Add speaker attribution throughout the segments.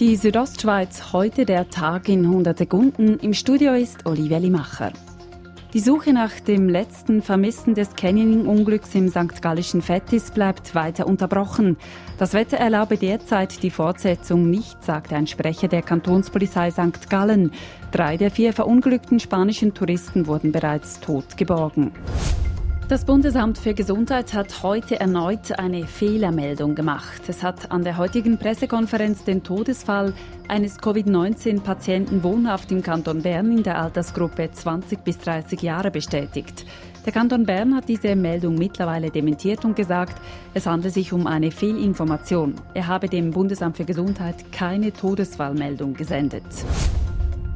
Speaker 1: Die Südostschweiz, heute der Tag in 100 Sekunden. Im Studio ist Olivia Limacher. Die Suche nach dem letzten Vermissten des Canyoning-Unglücks im St. Gallischen Fettis bleibt weiter unterbrochen. Das Wetter erlaube derzeit die Fortsetzung nicht, sagte ein Sprecher der Kantonspolizei St. Gallen. Drei der vier verunglückten spanischen Touristen wurden bereits tot geborgen. Das Bundesamt für Gesundheit hat heute erneut eine Fehlermeldung gemacht. Es hat an der heutigen Pressekonferenz den Todesfall eines Covid-19-Patienten wohnhaft im Kanton Bern in der Altersgruppe 20 bis 30 Jahre bestätigt. Der Kanton Bern hat diese Meldung mittlerweile dementiert und gesagt, es handle sich um eine Fehlinformation. Er habe dem Bundesamt für Gesundheit keine Todesfallmeldung gesendet.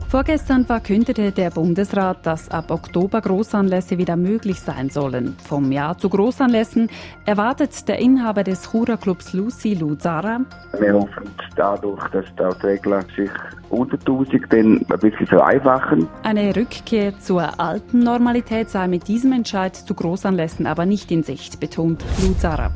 Speaker 1: Vorgestern verkündete der Bundesrat, dass ab Oktober Großanlässe wieder möglich sein sollen. Vom Ja zu Großanlässen erwartet der Inhaber des Chura-Clubs Lucy Luzara.
Speaker 2: Wir hoffen dadurch, dass die Regeln sich unter 1000 dann ein bisschen vereinfachen.
Speaker 1: Eine Rückkehr zur alten Normalität sei mit diesem Entscheid zu Großanlässen aber nicht in Sicht, betont Luzara.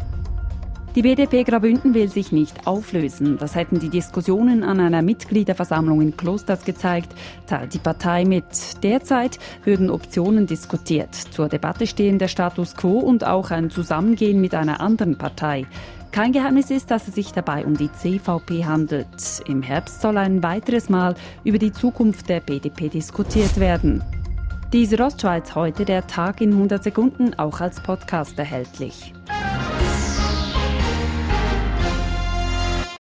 Speaker 1: Die BDP Grabünden will sich nicht auflösen. Das hätten die Diskussionen an einer Mitgliederversammlung in Klosters gezeigt, teilt die Partei mit. Derzeit würden Optionen diskutiert. Zur Debatte stehen der Status quo und auch ein Zusammengehen mit einer anderen Partei. Kein Geheimnis ist, dass es sich dabei um die CVP handelt. Im Herbst soll ein weiteres Mal über die Zukunft der BDP diskutiert werden. Die Südostschweiz heute der Tag in 100 Sekunden auch als Podcast erhältlich.